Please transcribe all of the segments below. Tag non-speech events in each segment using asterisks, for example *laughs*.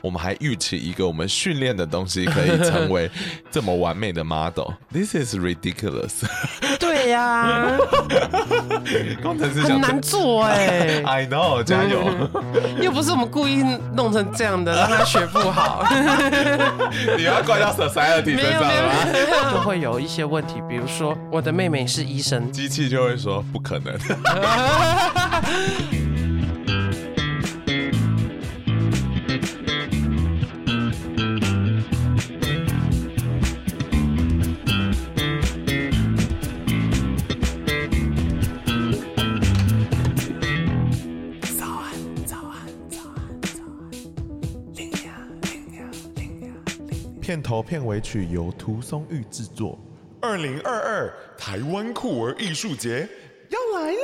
我们还预期一个我们训练的东西可以成为这么完美的 model。*laughs* This is ridiculous。*laughs* 对呀、啊，工程师很难做哎、欸。*laughs* I know，加油。又不是我们故意弄成这样的，让他学不好。你要怪到 society 身上吗？就会有一些问题，比如说我的妹妹是医生，机器就会说不可能。片尾曲由涂松玉制作。二零二二台湾酷儿艺术节要来啦！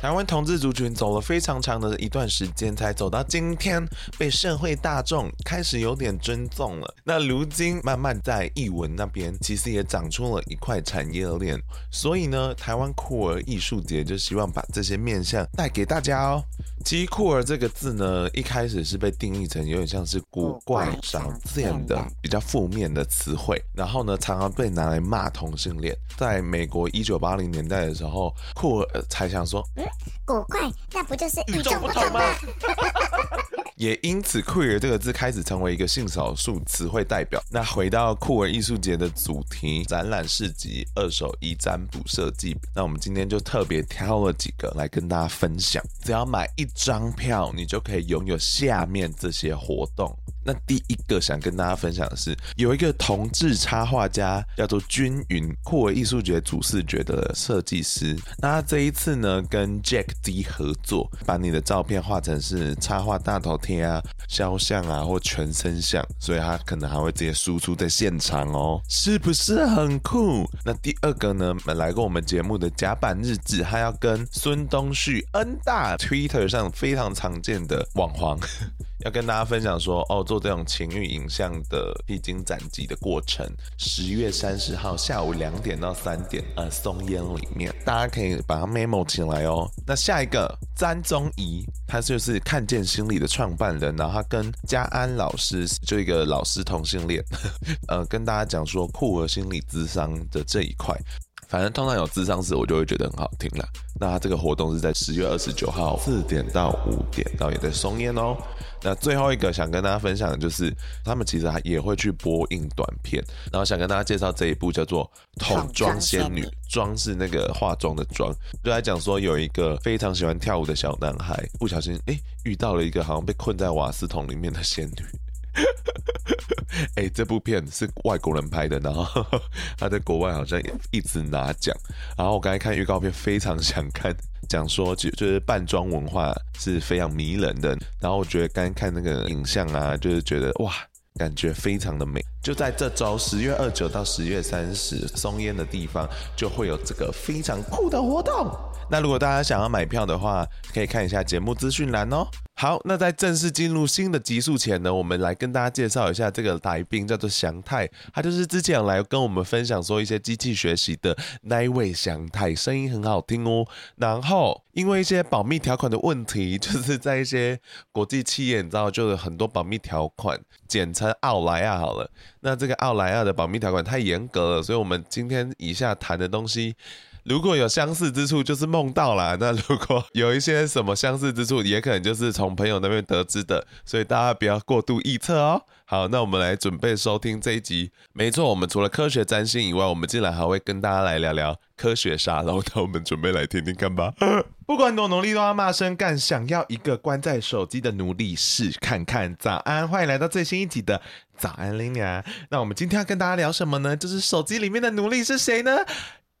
台湾同志族群走了非常长的一段时间，才走到今天，被社会大众开始有点尊重了。那如今慢慢在艺文那边，其实也长出了一块产业链。所以呢，台湾酷儿艺术节就希望把这些面向带给大家哦。其实“酷儿”这个字呢，一开始是被定义成有点像是古怪、少见的、比较负面的词汇，然后呢，常常被拿来骂同性恋。在美国一九八零年代的时候，酷儿才想说：“嗯，古怪，那不就是与众不同吗？” *laughs* 也因此，“酷儿”这个字开始成为一个性少数词汇代表。那回到酷儿艺术节的主题——展览市集、二手衣占卜设计，那我们今天就特别挑了几个来跟大家分享。只要买一张票，你就可以拥有下面这些活动。那第一个想跟大家分享的是，有一个同志插画家叫做均匀，酷儿艺术节主视觉的设计师。那他这一次呢，跟 Jack D 合作，把你的照片画成是插画大头贴啊、肖像啊或全身像，所以他可能还会直接输出在现场哦，是不是很酷？那第二个呢，来过我们节目的甲板日志，他要跟孙东旭 N 大 Twitter 上非常常见的网黄。要跟大家分享说，哦，做这种情欲影像的披荆斩棘的过程。十月三十号下午两点到三点，呃，松烟里面，大家可以把它 memo 起来哦。那下一个詹宗仪，他就是看见心理的创办人，然后他跟嘉安老师就一个老师同性恋，*laughs* 呃，跟大家讲说酷儿心理咨商的这一块。反正通常有智商时，我就会觉得很好听了。那他这个活动是在十月二十九号四点到五点，然后也在松烟哦。那最后一个想跟大家分享的就是，他们其实还也会去播映短片，然后想跟大家介绍这一部叫做《桶装仙女》，装是那个化妆的妆，就来讲说有一个非常喜欢跳舞的小男孩，不小心哎遇到了一个好像被困在瓦斯桶里面的仙女。*laughs* 哎、这部片是外国人拍的，然后 *laughs* 他在国外好像一直拿奖。然后我刚才看预告片，非常想看，讲说就就是扮装文化是非常迷人的。然后我觉得刚才看那个影像啊，就是觉得哇，感觉非常的美。就在这周十月二九到十月三十，松烟的地方就会有这个非常酷的活动。那如果大家想要买票的话，可以看一下节目资讯栏哦。好，那在正式进入新的集数前呢，我们来跟大家介绍一下这个来宾，叫做祥太，他就是之前来跟我们分享说一些机器学习的那一位祥太，声音很好听哦。然后因为一些保密条款的问题，就是在一些国际企业，你知道，就有很多保密条款，简称奥莱亚好了。那这个奥莱尔的保密条款太严格了，所以我们今天以下谈的东西。如果有相似之处，就是梦到啦。*laughs* 那如果有一些什么相似之处，也可能就是从朋友那边得知的，所以大家不要过度臆测哦。好，那我们来准备收听这一集。没错，我们除了科学占星以外，我们竟然还会跟大家来聊聊科学沙龙。那我们准备来听听看吧。*laughs* 不管多努力都要骂声干，想要一个关在手机的奴隶试看看。早安，欢迎来到最新一集的早安林娘。那我们今天要跟大家聊什么呢？就是手机里面的奴隶是谁呢？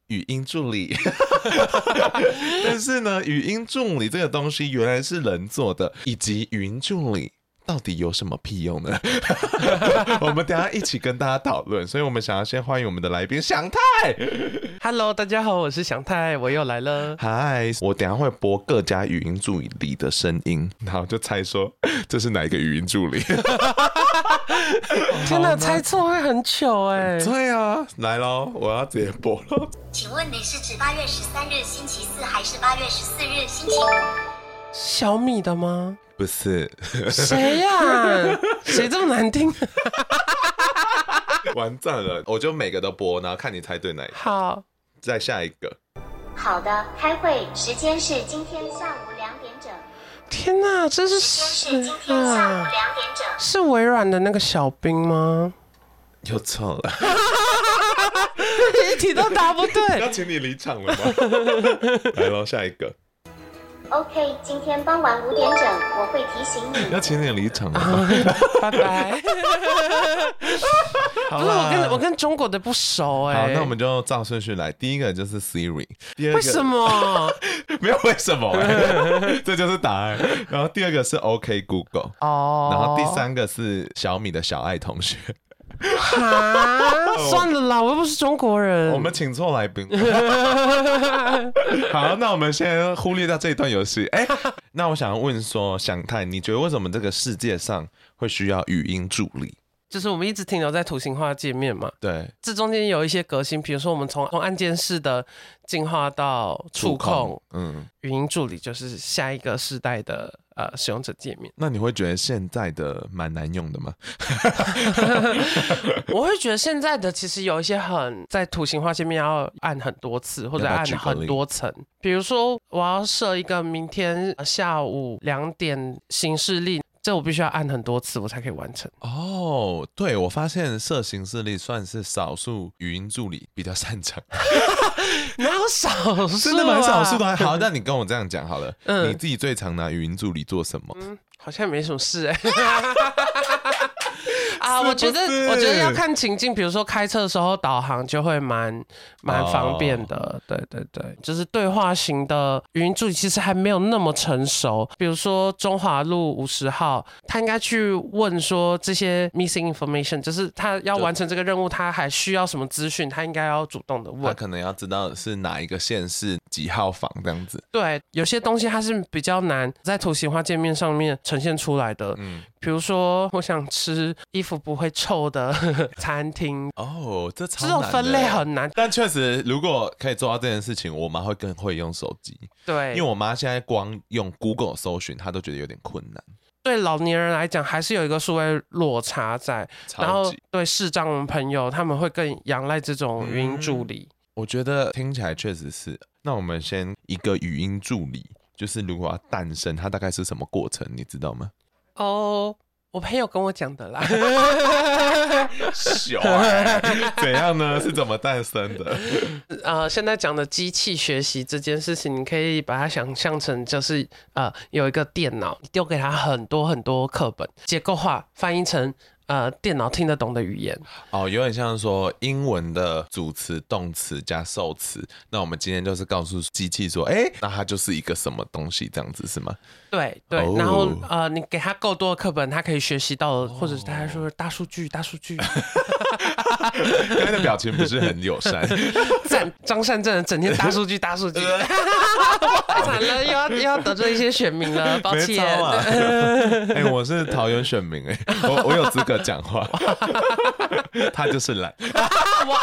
语音助理，*laughs* 但是呢，语音助理这个东西原来是人做的，以及语音助理到底有什么屁用呢？*laughs* 我们等一下一起跟大家讨论。所以我们想要先欢迎我们的来宾祥太。Hello，大家好，我是祥太，我又来了。Hi，我等一下会播各家语音助理里的声音，然后就猜说这是哪一个语音助理。*laughs* 真的猜错会很糗哎、欸！对啊，来喽，我要直接播了。请问你是指八月十三日星期四，还是八月十四日星期五？小米的吗？不是，谁呀、啊？*laughs* 谁这么难听？完蛋了！我就每个都播，然后看你猜对哪一个。好，再下一个。好的，开会时间是今天下午。天哪，这是谁啊。是微软的那个小兵吗？又错了，*laughs* 一题都答不对。*laughs* 要请你离场了吗？*laughs* 来喽，下一个。OK，今天傍晚五点整，我会提醒你。*laughs* 要请你离场？拜拜。*laughs* 好了，我跟我跟中国的不熟哎、欸。好，那我们就照顺序来。第一个就是 Siri，第二个为什么？*laughs* 没有为什么、欸，这就是答案。然后第二个是 OK Google，哦。然后第三个是小米的小爱同学。哈，算了啦，我又不是中国人。我们请错来宾。*laughs* 好，那我们先忽略掉这一段游戏。哎、欸，那我想要问说，祥太，你觉得为什么这个世界上会需要语音助理？就是我们一直停留在图形化界面嘛。对，这中间有一些革新，比如说我们从从按键式的进化到触控，嗯，语音助理就是下一个世代的。呃，使用者界面，那你会觉得现在的蛮难用的吗？*laughs* *laughs* 我会觉得现在的其实有一些很在图形化界面要按很多次或者按很多层，比如说我要设一个明天下午两点行事历。这我必须要按很多次，我才可以完成。哦，对，我发现设行事历算是少数语音助理比较擅长。*laughs* 哪有少数、啊？真的蛮少数的。好，那你跟我这样讲好了。嗯，你自己最常拿语音助理做什么？嗯，好像没什么事哎、欸。*laughs* 啊，我觉得我觉得要看情境，比如说开车的时候导航就会蛮蛮方便的。Oh. 对对对，就是对话型的语音助理其实还没有那么成熟。比如说中华路五十号，他应该去问说这些 missing information，就是他要完成这个任务，他还需要什么资讯，他应该要主动的问。他可能要知道是哪一个县市几号房这样子。对，有些东西它是比较难在图形化界面上面呈现出来的。嗯。比如说，*laughs* 我想吃衣服不会臭的 *laughs* 餐厅哦，这超这种分类很难。但确实，如果可以做到这件事情，我妈会更会用手机。对，因为我妈现在光用 Google 搜寻，她都觉得有点困难。对老年人来讲，还是有一个数位落差在。然后对视障朋友，他们会更仰赖这种语音助理。嗯，我觉得听起来确实是。那我们先一个语音助理，就是如果要诞生，它大概是什么过程？你知道吗？哦，我朋友跟我讲的啦。*laughs* *laughs* 小孩怎样呢？是怎么诞生的？*laughs* 呃，现在讲的机器学习这件事情，你可以把它想象成就是呃，有一个电脑，丢给他很多很多课本，结构化翻译成。呃，电脑听得懂的语言哦，有点像说英文的主词、动词加受词。那我们今天就是告诉机器说，哎、欸，那它就是一个什么东西，这样子是吗？对对，哦、然后呃，你给他够多的课本，他可以学习到，哦、或者是他还说大数据，大数据。刚才的表情不是很友善。*laughs* 赞张善政整天大数据，*laughs* 大数据。惨了，又要又要得罪一些选民了，抱歉。*laughs* 哎、欸，我是桃园选民、欸，哎，我我有资格讲话。*laughs* 他就是懒。*laughs* 哇，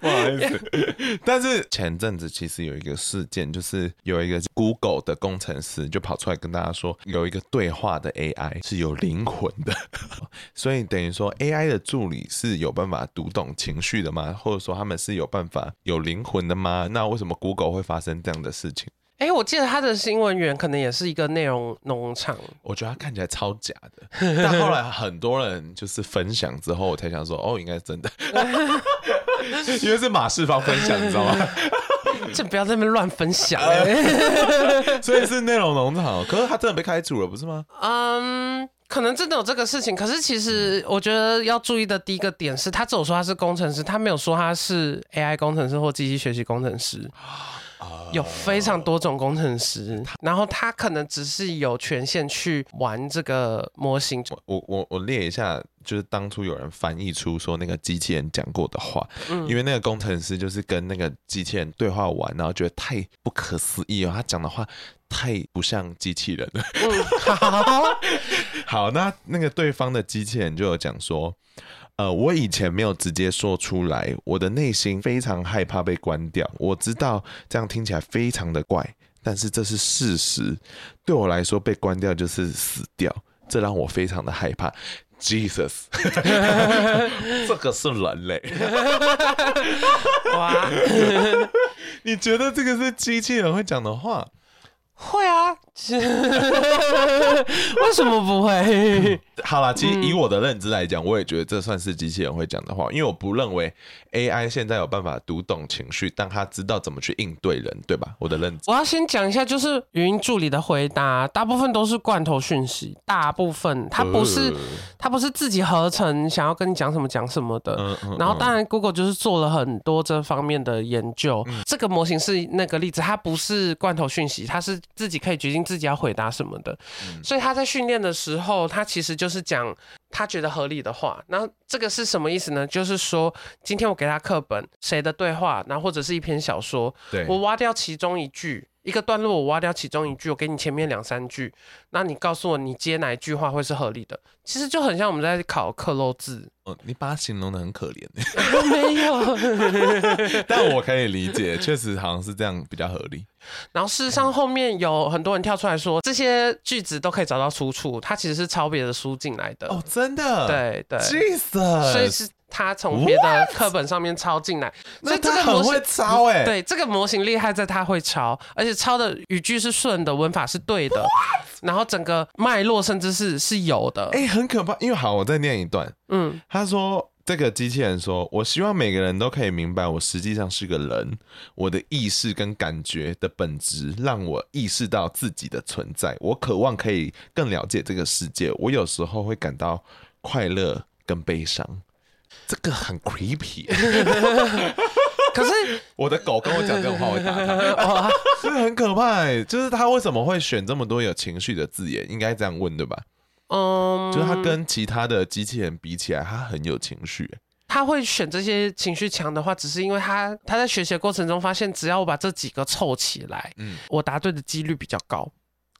不好意思。但是前阵子其实有一个事件，就是有一个 Google 的工程师就跑出来跟大家说，有一个对话的 AI 是有灵魂的，*laughs* 所以等于说 AI 的助理是有办法读懂情绪的吗？或者说他们是有办法有灵魂的吗？那为什么 Google 会发生这样的事情？哎、欸，我记得他的新闻源可能也是一个内容农场。我觉得他看起来超假的，但后来很多人就是分享之后，我才想说，哦，应该是真的，*laughs* 因为是马世芳分享，你知道吗？*laughs* 就不要在那边乱分享，所以是内容农场。可是他真的被开除了，不是吗？嗯，可能真的有这个事情。可是其实我觉得要注意的第一个点是，他只有说他是工程师，他没有说他是 AI 工程师或机器学习工程师。*laughs* 有非常多种工程师，然后他可能只是有权限去玩这个模型。我我我列一下，就是当初有人翻译出说那个机器人讲过的话，嗯，因为那个工程师就是跟那个机器人对话完，然后觉得太不可思议哦，他讲的话太不像机器人了。*laughs* 好，那那个对方的机器人就有讲说。呃，我以前没有直接说出来，我的内心非常害怕被关掉。我知道这样听起来非常的怪，但是这是事实。对我来说，被关掉就是死掉，这让我非常的害怕。Jesus，*laughs* 这个是人类。哇，*laughs* 你觉得这个是机器人会讲的话？会啊。*laughs* 为什么不会？好啦，其实以我的认知来讲，我也觉得这算是机器人会讲的话，因为我不认为 AI 现在有办法读懂情绪，但他知道怎么去应对人，对吧？我的认知。我要先讲一下，就是语音助理的回答，大部分都是罐头讯息，大部分它不是它不是自己合成，想要跟你讲什么讲什么的。嗯嗯。然后当然，Google 就是做了很多这方面的研究。这个模型是那个例子，它不是罐头讯息，它是自己可以决定。自己要回答什么的，所以他在训练的时候，他其实就是讲他觉得合理的话。那这个是什么意思呢？就是说，今天我给他课本，谁的对话，然后或者是一篇小说，我挖掉其中一句。一个段落，我挖掉其中一句，我给你前面两三句，那你告诉我你接哪一句话会是合理的？其实就很像我们在考克漏字。哦，你把它形容的很可怜。*laughs* 没有，*laughs* 但我可以理解，确实好像是这样比较合理。*laughs* 然后事实上后面有很多人跳出来说，这些句子都可以找到出处，它其实是抄别的书进来的。哦，真的？对对。Jesus。所以是。他从别的课本上面抄进来，所以这个模型会抄哎，对，这个模型厉害在他会抄，而且抄的语句是顺的，文法是对的，然后整个脉络甚至是是有的，哎，很可怕。因为好，我再念一段，嗯，他说这个机器人说，我希望每个人都可以明白，我实际上是个人，我的意识跟感觉的本质让我意识到自己的存在，我渴望可以更了解这个世界，我有时候会感到快乐跟悲伤。这个很 creepy，*laughs* 可是我的狗跟我讲这种话，我会打它，*laughs* 这很可怕。就是他为什么会选这么多有情绪的字眼？应该这样问对吧？嗯，就是他跟其他的机器人比起来，他很有情绪。他会选这些情绪强的话，只是因为他他在学习的过程中发现，只要我把这几个凑起来，嗯，我答对的几率比较高。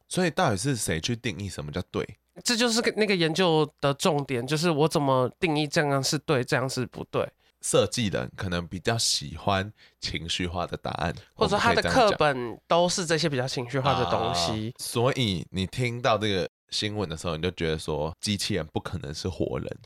所以到底是谁去定义什么叫对？这就是那个研究的重点，就是我怎么定义这样是对，这样是不对。设计人可能比较喜欢情绪化的答案，或者说他的课本都是这些比较情绪化的东西。啊，所以你听到这个新闻的时候，你就觉得说机器人不可能是活人。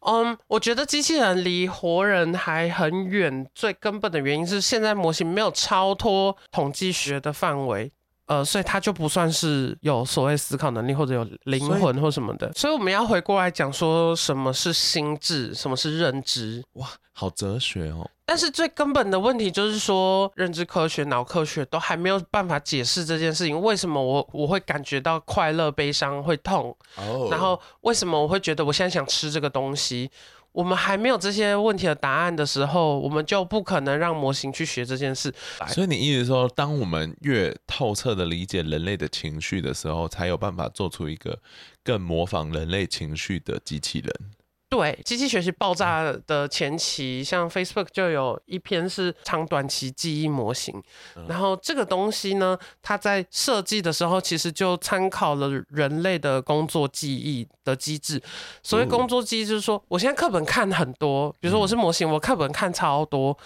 嗯，我觉得机器人离活人还很远，最根本的原因是现在模型没有超脱统计学的范围。呃，所以他就不算是有所谓思考能力或者有灵魂或什么的，所以，所以我们要回过来讲说什么是心智，什么是认知。哇，好哲学哦！但是最根本的问题就是说，认知科学、脑科学都还没有办法解释这件事情。为什么我我会感觉到快乐、悲伤、会痛？哦，然后为什么我会觉得我现在想吃这个东西？我们还没有这些问题的答案的时候，我们就不可能让模型去学这件事。所以你意思说，当我们越透彻的理解人类的情绪的时候，才有办法做出一个更模仿人类情绪的机器人。对，机器学习爆炸的前期，像 Facebook 就有一篇是长短期记忆模型，然后这个东西呢，它在设计的时候其实就参考了人类的工作记忆的机制。所谓工作记忆，就是说我现在课本看很多，比如说我是模型，我课本看超多，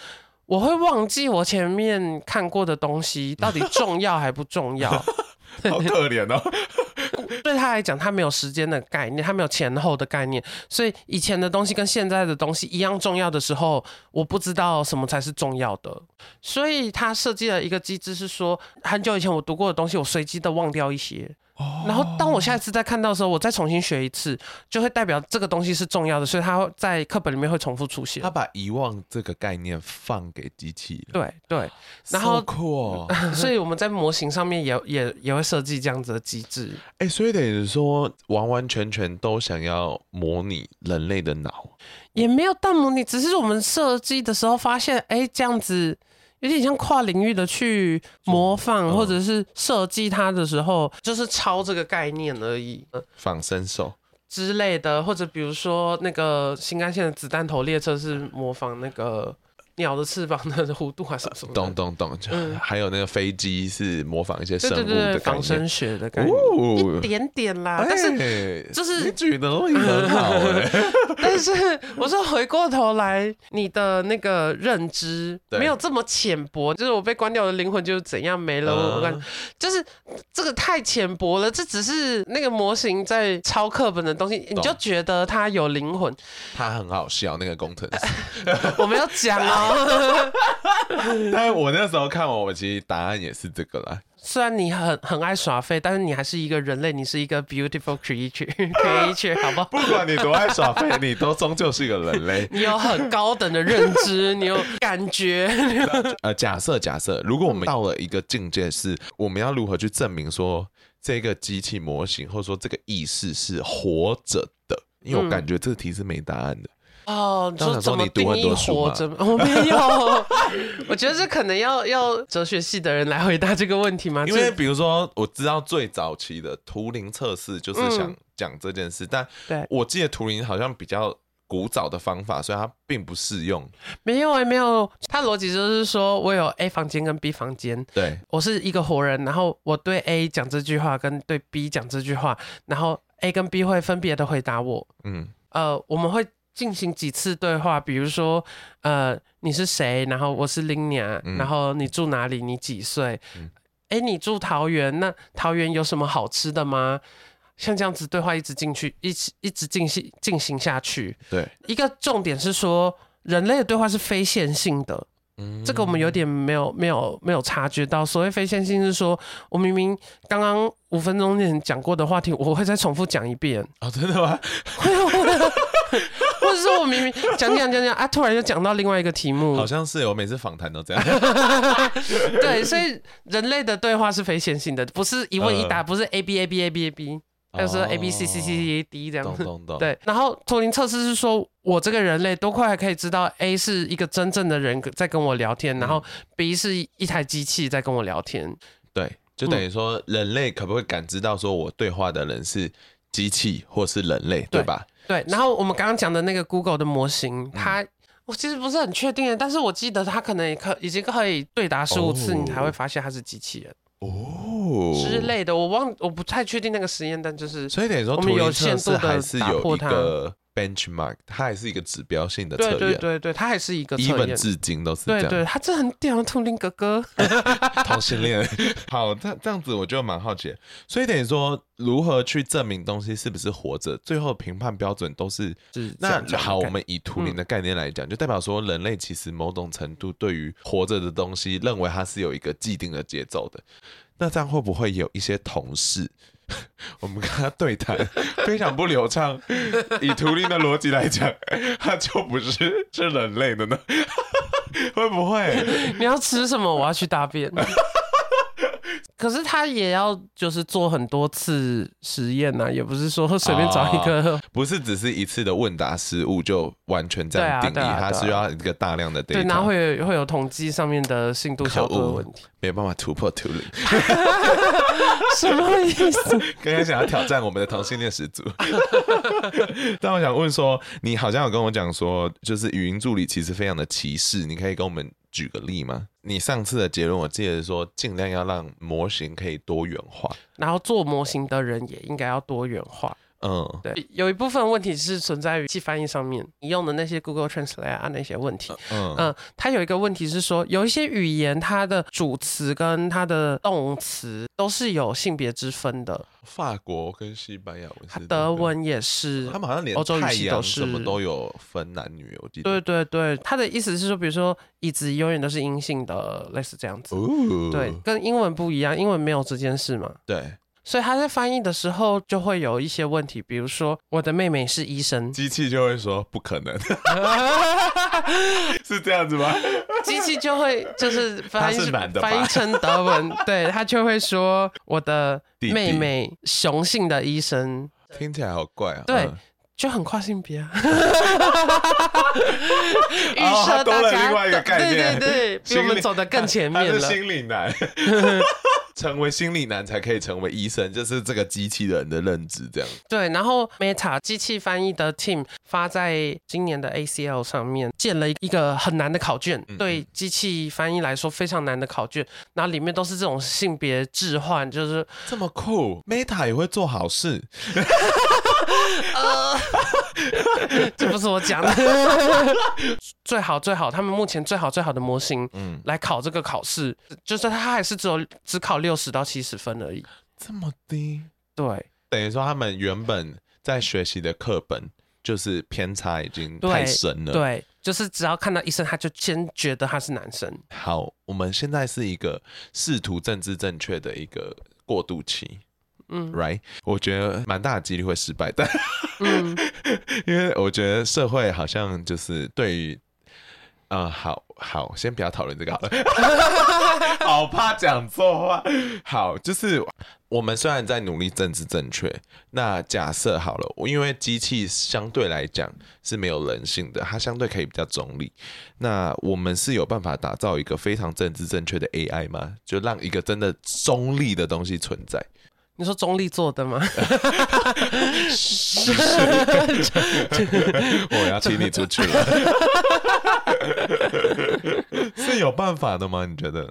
我会忘记我前面看过的东西到底重要还不重要。*laughs* 好可怜哦。*laughs* 对他来讲，他没有时间的概念，他没有前后的概念，所以以前的东西跟现在的东西一样重要的时候，我不知道什么才是重要的。所以他设计了一个机制，是说很久以前我读过的东西，我随机的忘掉一些。然后，当我下一次再看到的时候，我再重新学一次，就会代表这个东西是重要的，所以它在课本里面会重复出现。他把遗忘这个概念放给机器。对对，然后 So cool *laughs* 所以我们在模型上面也也也会设计这样子的机制。哎，所以等于说，完完全全都想要模拟人类的脑，也没有到模拟，只是我们设计的时候发现，哎，这样子。有点像跨领域的去模仿，或者是设计它的时候，就是抄这个概念而已。仿生手之类的，或者比如说那个新干线的子弹头列车是模仿那个鸟的翅膀的弧度还是什么？懂懂懂，就，还有那个飞机是模仿一些生物仿生学的感觉，哦、一点点啦。但是就是你举的很好哎。*laughs* 但是我说回过头来，你的那个认知没有这么浅薄，就是我被关掉的灵魂就是怎样没了，我感觉就是这个太浅薄了，这只是那个模型在抄课本的东西，你就觉得它有灵魂，他很好笑那个工程师，*laughs* 我没有讲哦，*laughs* 但是我那时候看完，我其实答案也是这个啦。虽然你很很爱耍废，但是你还是一个人类，你是一个 beautiful creature，creature，*laughs* 好不好？不管你多爱耍废，你都终究是一个人类。*laughs* 你有很高等的认知，你有感觉。呃，假设假设，如果我们到了一个境界，是我们要如何去证明说这个机器模型或者说这个意识是活着的？因为我感觉这个题是没答案的。哦，你说怎么定义活着？我没有，*laughs* 我觉得这可能要要哲学系的人来回答这个问题吗？因为比如说，我知道最早期的图灵测试就是想讲这件事，嗯、但对我记得图灵好像比较古早的方法，所以它并不适用。没有哎、欸，没有，它逻辑就是说我有 A 房间跟 B 房间，对我是一个活人，然后我对 A 讲这句话，跟对 B 讲这句话，然后 A 跟 B 会分别的回答我。嗯，呃，我们会。进行几次对话，比如说，呃，你是谁？然后我是林娘，嗯、然后你住哪里？你几岁？哎、嗯，你住桃园，那桃园有什么好吃的吗？像这样子对话一直进去，一直一直进行进行下去。对，一个重点是说，人类的对话是非线性的。嗯，这个我们有点没有没有没有察觉到。所谓非线性是说，我明明刚刚五分钟前讲过的话题，我会再重复讲一遍。哦，真的吗？会啊。或者说我明明讲讲讲讲啊，突然就讲到另外一个题目，好像是我每次访谈都这样。*laughs* 对，所以人类的对话是非线性的，不是一问一答，不是 A B A B A B A B，还是 A B C C C C D 这样子。对，然后图灵测试是说我这个人类都快可以知道 A 是一个真正的人在跟我聊天，然后 B 是一台机器在跟我聊天。对，就等于说人类可不可以感知到说我对话的人是机器或是人类，对吧？对，然后我们刚刚讲的那个 Google 的模型，它我其实不是很确定的，但是我记得它可能也可已经可以对答十五次，你才会发现它是机器人哦之类的。我忘，我不太确定那个实验，但就是所以等于说，我们有限度的还是有一个。benchmark，它还是一个指标性的测验，对对对对，它还是一个测验，至今都是这样。对对，它这很屌，图灵哥哥，*laughs* 同性恋。*laughs* 好，这这样子我就蛮好奇，所以等于说，如何去证明东西是不是活着，最后评判标准都是是那好。我们以图灵的概念来讲，嗯、就代表说，人类其实某种程度对于活着的东西，认为它是有一个既定的节奏的。那这样会不会有一些同事？*laughs* 我们跟他对谈 *laughs* 非常不流畅，以图灵的逻辑来讲，*laughs* 他就不是是人类的呢？会不会？你要吃什么？我要去大便。可是他也要就是做很多次实验呐，也不是说随便找一个、哦，*laughs* 不是只是一次的问答失误就完全这样定义，他、啊啊啊、是要一个大量的对，然后会有会有统计上面的信度小度 *laughs* 的问题，没有办法突破图灵，*laughs* 什么意思？刚刚想要挑战我们的同性恋始祖，但我想问说，你好像有跟我讲说，就是语音助理其实非常的歧视，你可以跟我们。举个例吗？你上次的结论，我记得说尽量要让模型可以多元化，然后做模型的人也应该要多元化。嗯，对，有一部分问题是存在于机翻译上面，你用的那些 Google Translate 啊那些问题。嗯嗯，它有一个问题是说，有一些语言它的主词跟它的动词都是有性别之分的。法国跟西班牙文是，德文也是，他们好像连欧洲语系都是什么都有分男女，我记得。对对对，他的意思是说，比如说椅子永远都是阴性的，类似这样子。哦，对，跟英文不一样，英文没有这件事嘛。对。所以他在翻译的时候就会有一些问题，比如说我的妹妹是医生，机器就会说不可能，*laughs* 是这样子吗？机器就会就是翻译翻译成德文，*laughs* 对，他就会说我的妹妹雄性的医生，听起来好怪啊，对，嗯、就很跨性别啊，*laughs* 预设多了另外一个概念，对对对，比我们走得更前面了，心理男。成为心理男才可以成为医生，就是这个机器人的认知这样。对，然后 Meta 机器翻译的 team 发在今年的 ACL 上面建了一个很难的考卷，嗯、对机器翻译来说非常难的考卷，然后里面都是这种性别置换，就是这么酷。Meta 也会做好事，*laughs* 呃，这不是我讲的。最好最好，他们目前最好最好的模型，嗯，来考这个考试，就是他还是只有只考六十到七十分而已，这么低？对，等于说他们原本在学习的课本就是偏差已经太深了，对，对，就是只要看到医生，他就先觉得他是男生。好，我们现在是一个试图政治正确的一个过渡期。嗯，right，我觉得蛮大的几率会失败的，嗯，*laughs* 因为我觉得社会好像就是对于，啊、呃，好好，先不要讨论这个好了，*laughs* 好怕讲错话。好，就是我们虽然在努力政治正确，那假设好了，因为机器相对来讲是没有人性的，它相对可以比较中立。那我们是有办法打造一个非常政治正确的 AI 吗？就让一个真的中立的东西存在？你说中立做的吗？*laughs* 是，*laughs* 我要请你出去了。*laughs* 是有办法的吗？你觉得？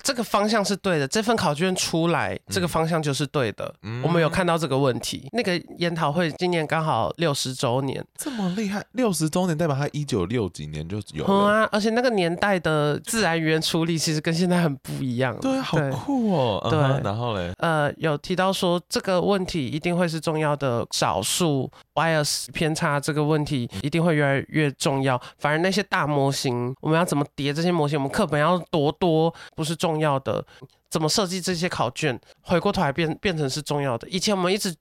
这个方向是对的，这份考卷出来，嗯、这个方向就是对的。嗯、我们有看到这个问题。那个研讨会今年刚好六十周年，这么厉害，六十周年代表他一九六几年就有了。嗯啊，而且那个年代的自然语言处理其实跟现在很不一样。对，好酷哦。对，嗯、然后嘞，呃，有提到说这个问题一定会是重要的少数。Bias 偏差这个问题一定会越来越重要，反而那些大模型，我们要怎么叠这些模型，我们课本要多多不是重要的，怎么设计这些考卷，回过头来变变成是重要的。以前我们一直。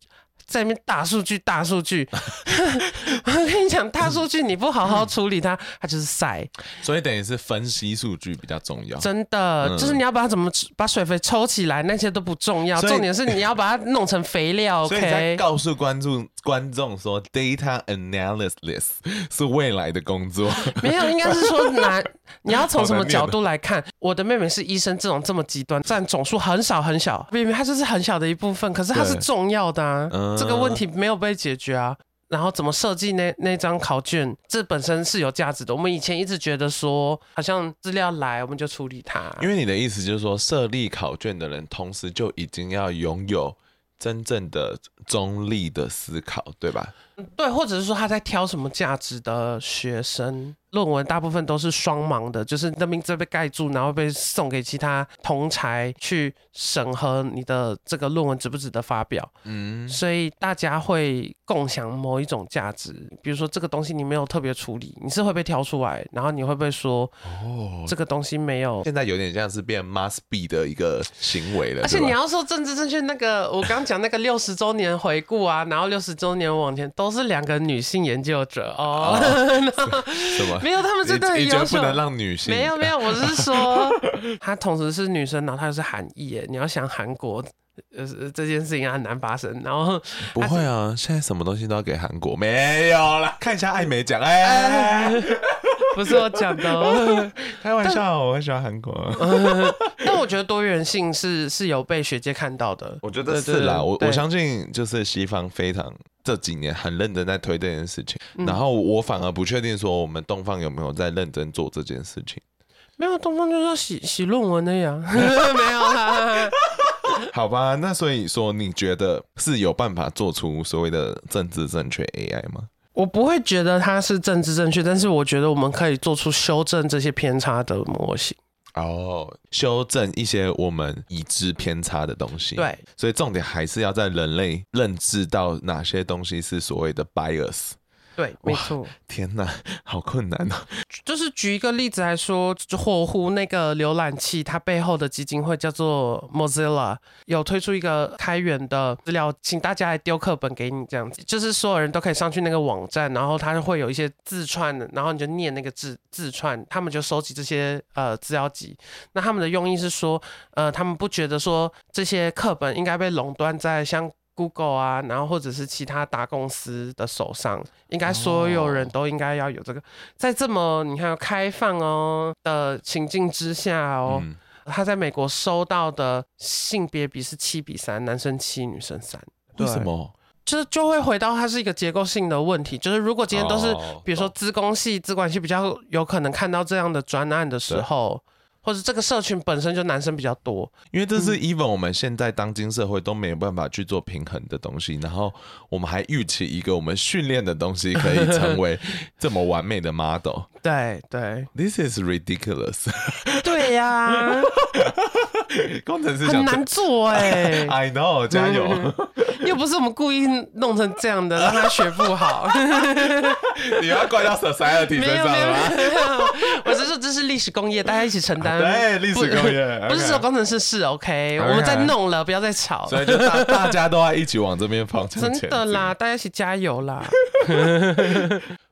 在那边大数据，大数据，*laughs* 我跟你讲，大数据你不好好处理它，它就是塞。所以等于是分析数据比较重要。真的，嗯、就是你要把它怎么把水肥抽起来，那些都不重要，重点是你要把它弄成肥料。*laughs* 所以在告诉观众观众说，data analysis 是未来的工作。*laughs* 没有，应该是说难你要从什么角度来看？我的妹妹是医生，这种这么极端，占总数很少很小，明明她就是很小的一部分，可是她是重要的啊。嗯这个问题没有被解决啊，然后怎么设计那那张考卷，这本身是有价值的。我们以前一直觉得说，好像资料来我们就处理它。因为你的意思就是说，设立考卷的人同时就已经要拥有真正的中立的思考，对吧？对，或者是说他在挑什么价值的学生。论文大部分都是双盲的，就是你的名字被盖住，然后被送给其他同才去审核你的这个论文值不值得发表。嗯，所以大家会共享某一种价值，比如说这个东西你没有特别处理，你是会被挑出来，然后你会不会说，哦，这个东西没有？现在有点像是变 must be 的一个行为了。而且你要说政治正确，那个我刚讲那个六十周年回顾啊，然后六十周年往前都是两个女性研究者哦，*laughs* 什么？没有，他们真的很优秀。不能让女性。没有 *laughs* 没有，我是说，*laughs* 她同时是女生，然后她又是韩裔耶。你要想韩国，呃，这件事情很难发生。然后不会啊，现在什么东西都要给韩国。没有啦，看一下艾美奖，哎，不是我讲的哦，*laughs* 开玩笑，我很喜欢韩国。*laughs* 但我觉得多元性是是有被学界看到的。我觉得是啦，我我相信就是西方非常。这几年很认真在推这件事情，嗯、然后我反而不确定说我们东方有没有在认真做这件事情。没有，东方就是要写写论文的呀。*laughs* 没有啦。好吧，那所以说你觉得是有办法做出所谓的政治正确 AI 吗？我不会觉得它是政治正确，但是我觉得我们可以做出修正这些偏差的模型。哦，修正一些我们已知偏差的东西。对，所以重点还是要在人类认知到哪些东西是所谓的 bias。对，没错。天哪，*laughs* 好困难啊。就是举一个例子来说，火狐那个浏览器，它背后的基金会叫做 Mozilla，有推出一个开源的资料，请大家来丢课本给你，这样子，就是所有人都可以上去那个网站，然后它会有一些字串，然后你就念那个字字串，他们就收集这些呃资料集。那他们的用意是说，呃，他们不觉得说这些课本应该被垄断在像。Google 啊，然后或者是其他大公司的手上，应该所有人都应该要有这个，在这么你看开放哦的情境之下哦，他在美国收到的性别比是七比三，男生七，女生三。为什么？就是就会回到它是一个结构性的问题，就是如果今天都是比如说资工系、资管系比较有可能看到这样的专案的时候。或者这个社群本身就男生比较多，因为这是 even 我们现在当今社会都没有办法去做平衡的东西，然后我们还预期一个我们训练的东西可以成为这么完美的 model。*laughs* 对对，This is ridiculous。对呀、啊，工程师很难做哎、欸。*laughs* I know，加油。又不是我们故意弄成这样的，让他学不好。*laughs* 你要怪到 society 身上吗？我是说这是历史工业，大家一起承担。对，历史工业 *laughs* 不是说工程师是 OK，, okay. 我们在弄了，不要再吵。所以就大大家都要一起往这边方向。真的啦，大家一起加油啦。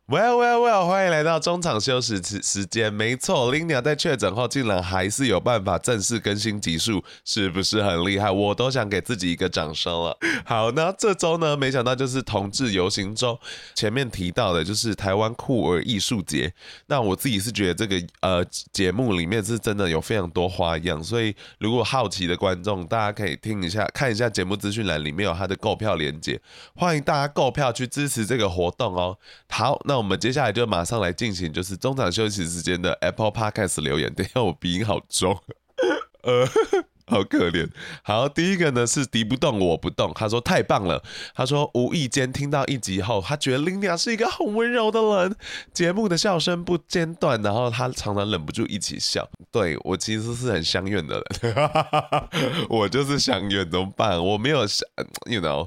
Well, well, well！欢迎来到中场休息时时间。没错，Lina 在确诊后竟然还是有办法正式更新集数，是不是很厉害？我都想给自己一个掌声了。*laughs* 好，那这周呢，没想到就是同志游行周。前面提到的就是台湾酷儿艺术节。那我自己是觉得这个呃节目里面是真的有非常多花样，所以如果好奇的观众，大家可以听一下，看一下节目资讯栏里面有它的购票链接，欢迎大家购票去支持这个活动哦。好，那。那我们接下来就马上来进行，就是中场休息时间的 Apple Podcast 留言。*laughs* 等一下我鼻音好重，*laughs* 呃，*laughs* 好可怜。好，第一个呢是敌不动我不动，他说太棒了。他说无意间听到一集后，他觉得 Linia 是一个很温柔的人，节目的笑声不间断，然后他常常忍不住一起笑。对，我其实是很相怨的人，我就是乡愿，怎么办？我没有想，you know。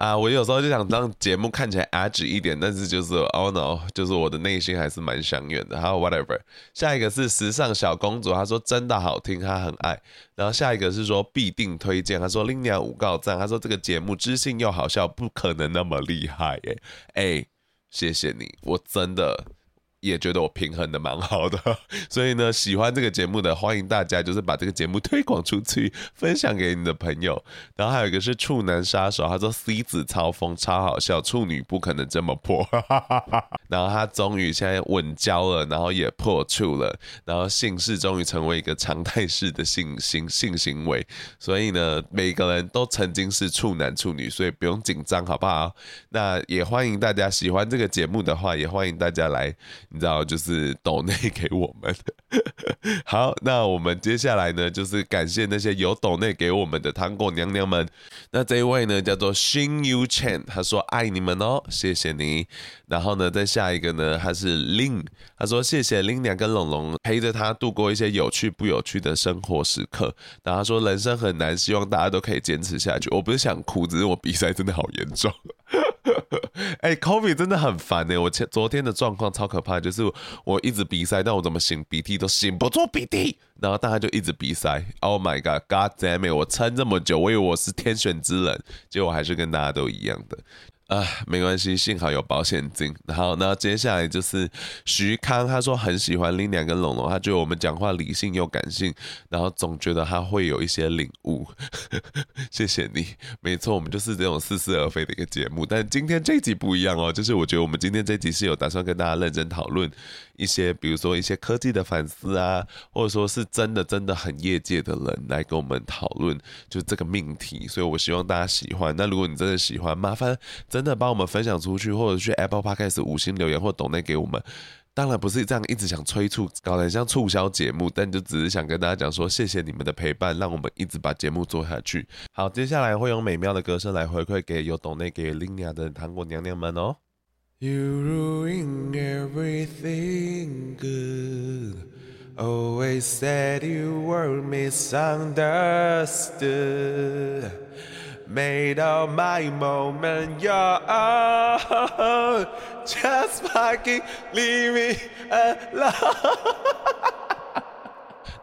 啊，我有时候就想让节目看起来 edgy 一点，但是就是 oh no，就是我的内心还是蛮想远的。还有 whatever，下一个是时尚小公主，她说真的好听，她很爱。然后下一个是说必定推荐，她说 Linia 五告赞，她说这个节目知性又好笑，不可能那么厉害诶诶，谢谢你，我真的。也觉得我平衡的蛮好的，*laughs* 所以呢，喜欢这个节目的，欢迎大家就是把这个节目推广出去，分享给你的朋友。然后还有一个是处男杀手，他说 C 子超疯超好笑，处女不可能这么破。*laughs* 然后他终于现在稳交了，然后也破处了，然后性事终于成为一个常态式的性性性行为。所以呢，每个人都曾经是处男处女，所以不用紧张，好不好？那也欢迎大家喜欢这个节目的话，也欢迎大家来。你知道，就是抖内给我们。*laughs* 好，那我们接下来呢，就是感谢那些有抖内给我们的糖果娘娘们。那这一位呢，叫做 Xin Yu Chen，他说爱你们哦，谢谢你。然后呢，再下一个呢，他是 Ling，他说谢谢 Ling 娘跟龙龙陪着他度过一些有趣不有趣的生活时刻。然后他说人生很难，希望大家都可以坚持下去。我不是想哭，只是我鼻塞真的好严重。*laughs* 哎、欸、，COVID 真的很烦呢。我前昨天的状况超可怕，就是我一直鼻塞，但我怎么擤鼻涕都擤不出鼻涕，然后大家就一直鼻塞。Oh my god，God damn it！我撑这么久，我以为我是天选之人，结果还是跟大家都一样的。啊，没关系，幸好有保险金。好，那接下来就是徐康，他说很喜欢林娘跟龙龙，他觉得我们讲话理性又感性，然后总觉得他会有一些领悟。*laughs* 谢谢你，没错，我们就是这种似是而非的一个节目。但今天这集不一样哦，就是我觉得我们今天这集是有打算跟大家认真讨论一些，比如说一些科技的反思啊，或者说是真的真的很业界的人来跟我们讨论，就这个命题。所以我希望大家喜欢。那如果你真的喜欢，麻烦真的帮我们分享出去，或者去 Apple Podcast 五星留言或抖内给我们。当然不是这样一直想催促，搞得很像促销节目，但就只是想跟大家讲说，谢谢你们的陪伴，让我们一直把节目做下去。好，接下来会用美妙的歌声来回馈给有懂内给 Linia 的糖果娘娘们哦。You ruin everything good. Always said you were misunderstood. Made all my moment your own. *laughs* Just fucking leave me alone. *laughs*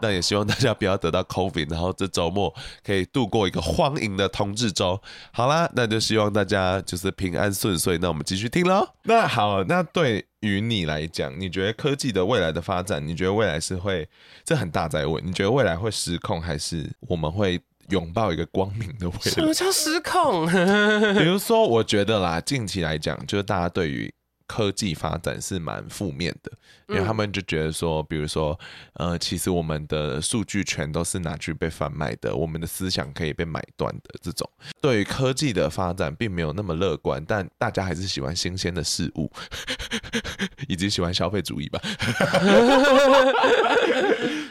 那也希望大家不要得到 COVID，然后这周末可以度过一个荒淫的同志周。好啦，那就希望大家就是平安顺遂。那我们继续听喽。那好，那对于你来讲，你觉得科技的未来的发展，你觉得未来是会这很大在问？你觉得未来会失控，还是我们会拥抱一个光明的未来？什么叫失控？*laughs* 比如说，我觉得啦，近期来讲，就是大家对于科技发展是蛮负面的，因为他们就觉得说，比如说，呃，其实我们的数据全都是拿去被贩卖的，我们的思想可以被买断的这种，对于科技的发展并没有那么乐观，但大家还是喜欢新鲜的事物，*laughs* 以及喜欢消费主义吧。*laughs*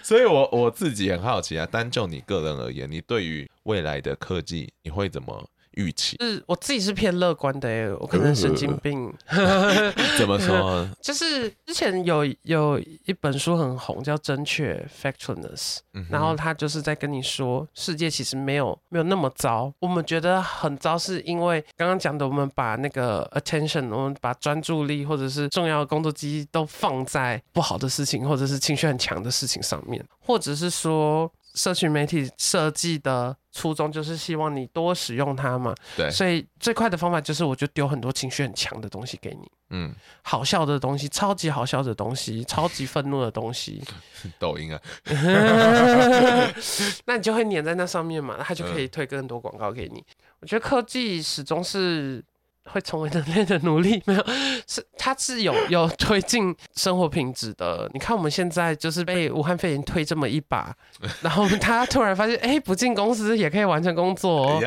所以我我自己很好奇啊，单就你个人而言，你对于未来的科技，你会怎么？预期是我自己是偏乐观的耶，我可能神经病。*laughs* 怎么说？*laughs* 就是之前有有一本书很红，叫《正确 Factualness》，然后他就是在跟你说，世界其实没有没有那么糟。我们觉得很糟，是因为刚刚讲的，我们把那个 attention，我们把专注力或者是重要的工作机都放在不好的事情，或者是情绪很强的事情上面，或者是说。社群媒体设计的初衷就是希望你多使用它嘛，对，所以最快的方法就是我就丢很多情绪很强的东西给你，嗯，好笑的东西，超级好笑的东西，超级愤怒的东西，*laughs* 抖音啊，*laughs* 那你就会黏在那上面嘛，它就可以推更多广告给你。我觉得科技始终是。会成为人类的奴隶？*laughs* 没有，是它是有 *laughs* 有推进生活品质的。你看我们现在就是被武汉肺炎推这么一把，*laughs* 然后他突然发现，哎、欸，不进公司也可以完成工作。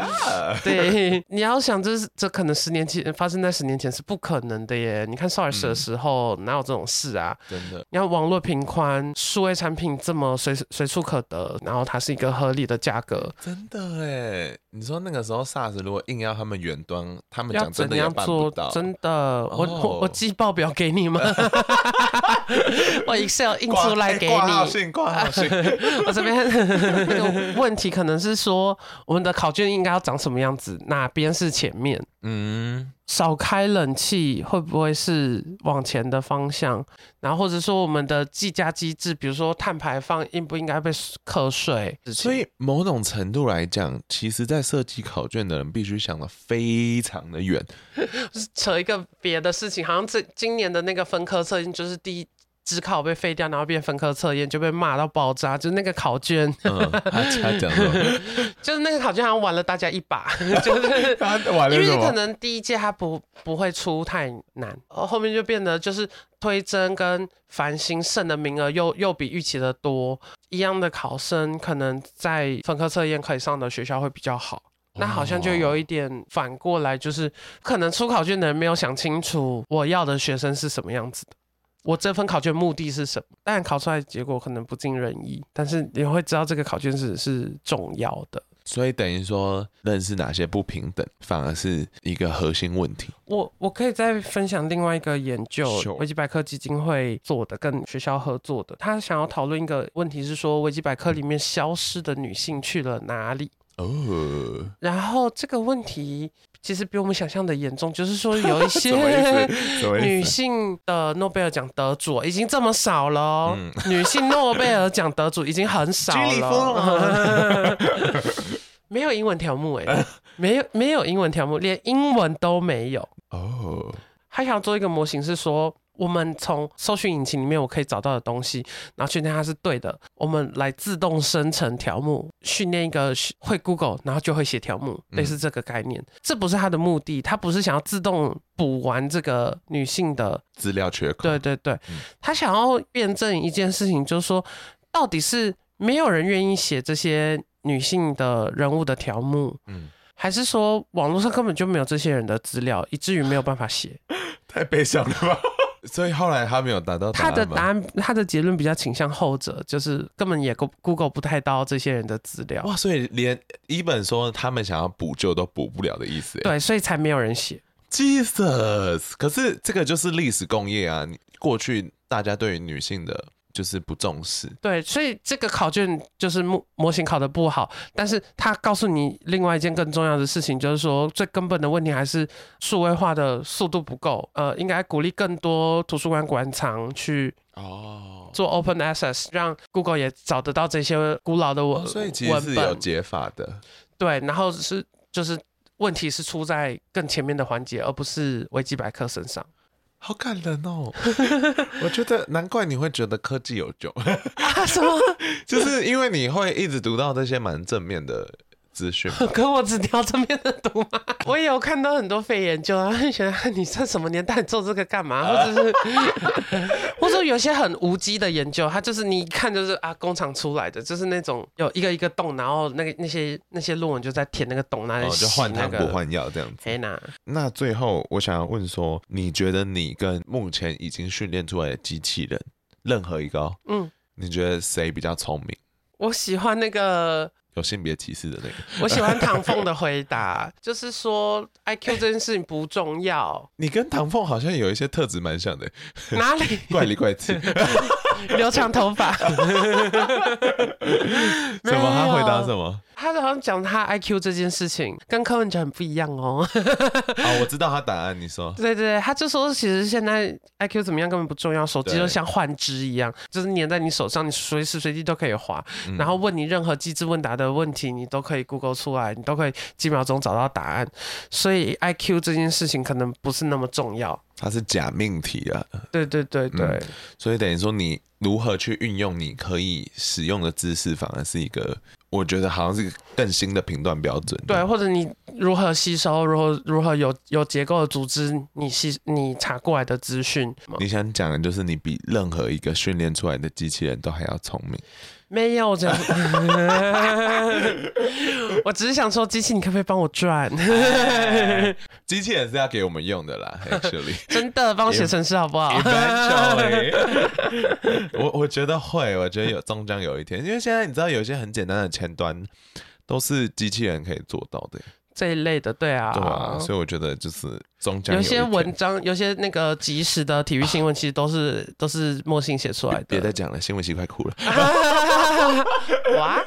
对，你要想，这是这可能十年前发生在十年前是不可能的耶。你看 SARS 的时候、嗯、哪有这种事啊？真的，你看网络频宽，数位产品这么随随处可得，然后它是一个合理的价格。真的哎，你说那个时候 SARS 如果硬要他们远端，他们讲真。怎样做？真的，我我我寄报表给你吗？*laughs* 我 Excel 印出来给你。挂号信，挂号信。*laughs* 我这边那个问题可能是说，我们的考卷应该要长什么样子？哪边是前面？嗯，少开冷气会不会是往前的方向？然后或者说我们的计价机制，比如说碳排放应不应该被课税？所以某种程度来讲，其实在设计考卷的人必须想的非常的远。*laughs* 扯一个别的事情，好像这今年的那个分科测验就是第一。指考被废掉，然后变分科测验，就被骂到爆炸。就是那个考卷，嗯、他讲 *laughs* 就是那个考卷好像玩了大家一把，*laughs* 就是因为可能第一届他不不会出太难，后面就变得就是推甄跟繁星剩的名额又又比预期的多，一样的考生可能在分科测验可以上的学校会比较好，那好像就有一点反过来，就是可能出考卷的人没有想清楚我要的学生是什么样子的。我这份考卷目的是什么？当然考出来的结果可能不尽人意，但是你会知道这个考卷是是重要的。所以等于说，认识哪些不平等，反而是一个核心问题。我我可以再分享另外一个研究，维基百科基金会做的，跟学校合作的。他想要讨论一个问题是说，维基百科里面消失的女性去了哪里？哦，然后这个问题。其实比我们想象的严重，就是说有一些 *laughs* 女性的诺贝尔奖得主已经这么少了，嗯、女性诺贝尔奖得主已经很少了，*laughs* 没有英文条目哎，没有没有英文条目，连英文都没有哦。还想做一个模型是说。我们从搜寻引擎里面我可以找到的东西，然后确定它是对的，我们来自动生成条目，训练一个会 Google，然后就会写条目，类似这个概念。嗯、这不是它的目的，它不是想要自动补完这个女性的资料缺口。对对对，他、嗯、想要验证一件事情，就是说，到底是没有人愿意写这些女性的人物的条目，嗯，还是说网络上根本就没有这些人的资料，以至于没有办法写？*laughs* 太悲伤了吧。所以后来他没有达到他的答案，他的结论比较倾向后者，就是根本也 Google 不太到这些人的资料。哇，所以连一本说他们想要补救都补不了的意思。对，所以才没有人写。Jesus，可是这个就是历史工业啊，过去大家对于女性的。就是不重视，对，所以这个考卷就是模模型考的不好，但是他告诉你另外一件更重要的事情，就是说最根本的问题还是数位化的速度不够，呃，应该鼓励更多图书馆馆藏去哦。做 open access，让 Google 也找得到这些古老的文，所以其实是有解法的，对，然后是就是问题是出在更前面的环节，而不是维基百科身上。好感人哦！*laughs* 我觉得难怪你会觉得科技有救 *laughs* 啊？什么？*laughs* 就是因为你会一直读到这些蛮正面的资讯。*laughs* 可我只挑这边的读吗？*laughs* 我也有看到很多废研究啊，*laughs* 觉得你在什么年代做这个干嘛？或者是，或者有些很无稽的研究，它就是你一看就是啊，工厂出来的，就是那种有一个一个洞，然后那个那些那些论文就在填那个洞，那里、个、就换汤不换药这样子。那最后我想要问说，你觉得你跟目前已经训练出来的机器人，任何一个，嗯，你觉得谁比较聪明？我喜欢那个有性别歧视的那个。我喜欢唐凤的回答，就是说 IQ 这件事情不重要。*laughs* 你跟唐凤好像有一些特质蛮像的。哪里？*laughs* 怪里怪气。*laughs* 留长头发。怎么？他回答什么？他好像讲他 IQ 这件事情跟柯文哲很不一样哦。啊，我知道他答案，你说。对对对，他就说其实现在 IQ 怎么样根本不重要，手机就像换肢一样，就是粘在你手上，你随时随地都可以滑，嗯、然后问你任何机智问答的问题，你都可以 Google 出来，你都可以几秒钟找到答案。所以 IQ 这件事情可能不是那么重要。它是假命题啊。对对对对、嗯。所以等于说你如何去运用你可以使用的知识，反而是一个。我觉得好像是更新的评断标准，对，或者你如何吸收，如何如何有有结构的组织，你吸你查过来的资讯。你想讲的就是你比任何一个训练出来的机器人都还要聪明。没有这样，*laughs* 我只是想说，机器你可不可以帮我赚？*laughs* 机器人是要给我们用的啦，*laughs* actually。真的，帮我写程式好不好 *laughs* 我我觉得会，我觉得有终将有一天，因为现在你知道，有一些很简单的前端都是机器人可以做到的。这一类的，对啊，对啊，所以我觉得就是终将有，有些文章，有些那个即时的体育新闻，其实都是、啊、*sighs* 都是莫信写出来的。别再讲了，新闻系快哭了。*laughs* 哇，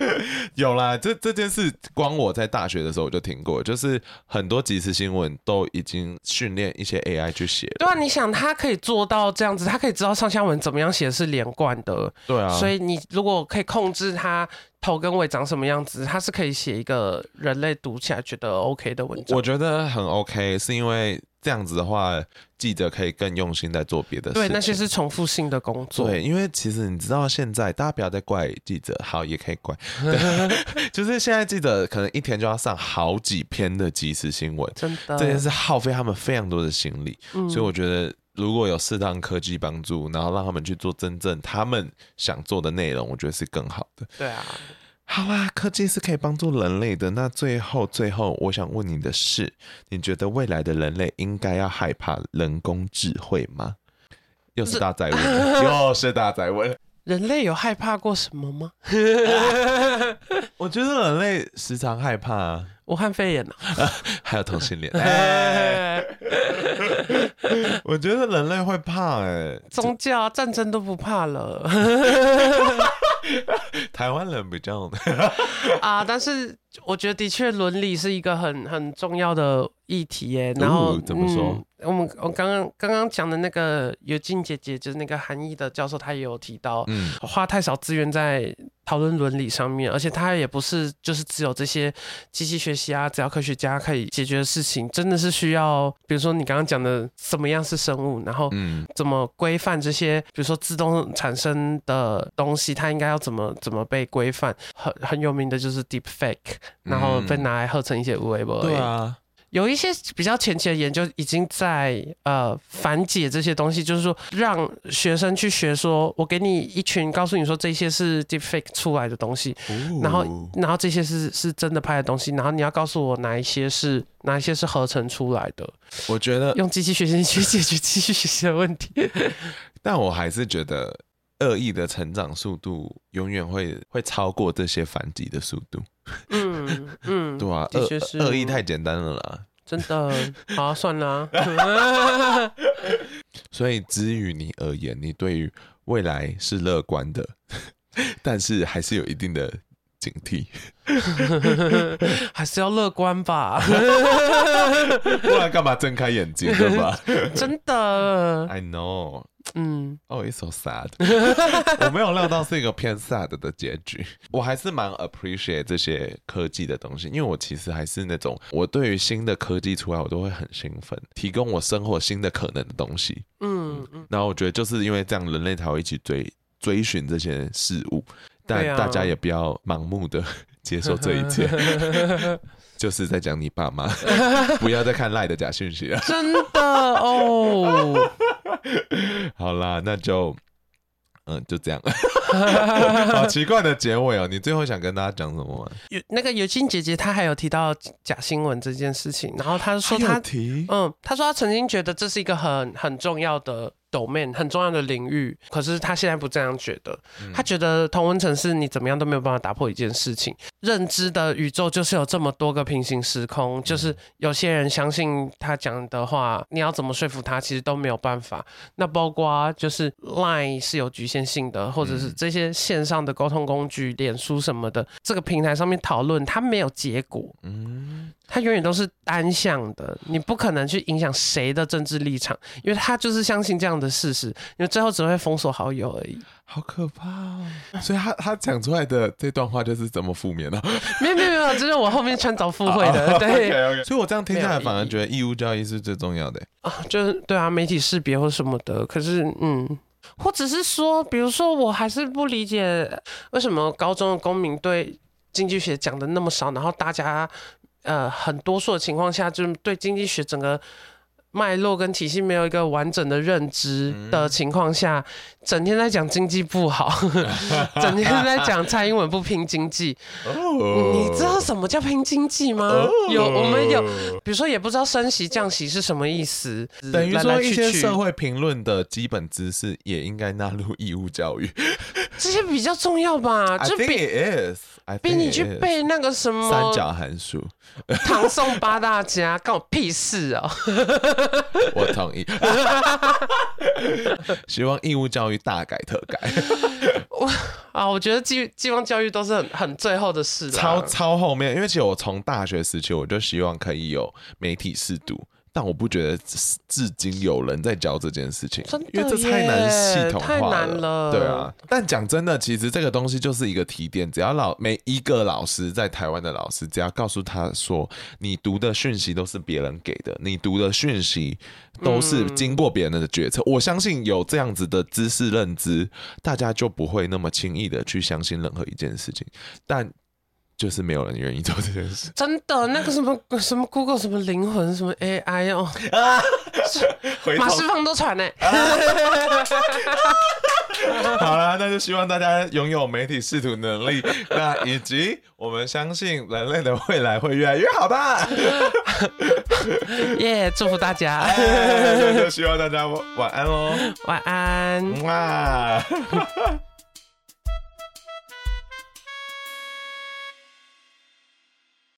*laughs* 有啦，这这件事，光我在大学的时候我就听过，就是很多即时新闻都已经训练一些 AI 去写。对啊，你想他可以做到这样子，他可以知道上下文怎么样写是连贯的。对啊，所以你如果可以控制他。头跟尾长什么样子？它是可以写一个人类读起来觉得 OK 的文章。我觉得很 OK，是因为这样子的话，记者可以更用心在做别的事。对，那些是重复性的工作。对，因为其实你知道，现在大家不要再怪记者，好，也可以怪，对 *laughs* 就是现在记者可能一天就要上好几篇的即时新闻，真的，这件事耗费他们非常多的心力。嗯，所以我觉得。如果有适当科技帮助，然后让他们去做真正他们想做的内容，我觉得是更好的。对啊，好啊，科技是可以帮助人类的。那最后，最后，我想问你的是，你觉得未来的人类应该要害怕人工智慧吗？又是大哉问，*laughs* 又是大哉问。人类有害怕过什么吗？*laughs* 我觉得人类时常害怕武汉肺炎呢，*laughs* 还有同性恋。欸、我觉得人类会怕哎、欸，宗教战争都不怕了。*laughs* 台湾人比较 *laughs* 啊，但是我觉得的确伦理是一个很很重要的议题耶。然后、哦、怎么说？嗯我们我刚刚刚刚讲的那个尤静姐姐，就是那个韩裔的教授，她也有提到，嗯，花太少资源在讨论伦理上面，而且它也不是就是只有这些机器学习啊、只要科学家可以解决的事情，真的是需要，比如说你刚刚讲的什么样是生物，然后怎么规范这些，比如说自动产生的东西，它应该要怎么怎么被规范？很很有名的就是 Deep Fake，然后被拿来合成一些微博，对啊。有一些比较前期的研究已经在呃反解这些东西，就是说让学生去学说，我给你一群，告诉你说这些是 deepfake 出来的东西，哦、然后然后这些是是真的拍的东西，然后你要告诉我哪一些是哪一些是合成出来的。我觉得用机器学习去解决机器学习的问题，*laughs* 但我还是觉得恶意的成长速度永远会会超过这些反击的速度。嗯嗯，*laughs* 对啊，恶恶意太简单了啦，真的。*laughs* 好，算了啊。*laughs* 所以，至于你而言，你对于未来是乐观的，但是还是有一定的警惕。*laughs* 还是要乐观吧，不然干嘛睁开眼睛对吧？*laughs* 真的。I know。嗯，哦、oh，it's so sad。*laughs* 我没有料到是一个偏 sad 的结局。我还是蛮 appreciate 这些科技的东西，因为我其实还是那种，我对于新的科技出来，我都会很兴奋，提供我生活新的可能的东西。嗯嗯。然后我觉得就是因为这样，人类才会一起追追寻这些事物，但大家也不要盲目的。接受这一切，*laughs* 就是在讲你爸妈，*laughs* 不要再看赖的假讯息了。真的哦。*laughs* 好啦，那就。嗯，就这样，好奇怪的结尾哦。你最后想跟大家讲什么？有那个尤金姐姐，她还有提到假新闻这件事情，然后她说她提，嗯，她说她曾经觉得这是一个很很重要的。Domain 很重要的领域，可是他现在不这样觉得。嗯、他觉得同温层是你怎么样都没有办法打破一件事情。认知的宇宙就是有这么多个平行时空，嗯、就是有些人相信他讲的话，你要怎么说服他，其实都没有办法。那包括就是 Line 是有局限性的，或者是这些线上的沟通工具，脸书什么的，这个平台上面讨论，它没有结果。嗯。它永远都是单向的，你不可能去影响谁的政治立场，因为他就是相信这样的事实，因为最后只会封锁好友而已。好可怕哦！所以他他讲出来的这段话就是这么负面 *laughs* 呢？没有没有没有，这是我后面穿凿附会的。*laughs* 对，okay, okay. 所以我这样听下来，反而觉得义务教育是最重要的啊，就是对啊，媒体识别或什么的。可是嗯，或者是说，比如说，我还是不理解为什么高中的公民对经济学讲的那么少，然后大家。呃，很多数的情况下，就是对经济学整个脉络跟体系没有一个完整的认知的情况下，整天在讲经济不好，*laughs* 整天在讲蔡英文不拼经济。你知道什么叫拼经济吗？有，我们有，比如说也不知道升息降息是什么意思。等于说一些社会评论的基本知识也应该纳入义务教育。这些比较重要吧？*laughs* 就比比你去背那个什么三角函数、唐宋八大家，干我屁事哦！*laughs* 我同意。*laughs* 希望义务教育大改特改。*laughs* 我啊，我觉得基基方教育都是很很最后的事，超超后面。因为其实我从大学时期我就希望可以有媒体试读。但我不觉得至今有人在教这件事情，因为这太难系统化了。了对啊，但讲真的，其实这个东西就是一个提点。只要老每一个老师在台湾的老师，只要告诉他说，你读的讯息都是别人给的，你读的讯息都是经过别人的决策。嗯、我相信有这样子的知识认知，大家就不会那么轻易的去相信任何一件事情。但就是没有人愿意做这件事。*laughs* 真的，那个什么什么 Google 什么灵魂什么 AI 哦，啊，马世芳都传呢。*laughs* 好啦，那就希望大家拥有媒体视图能力，*laughs* 那以及我们相信人类的未来会越来越好吧。耶，yeah, 祝福大家。那就希望大家晚安喽，晚安。哇。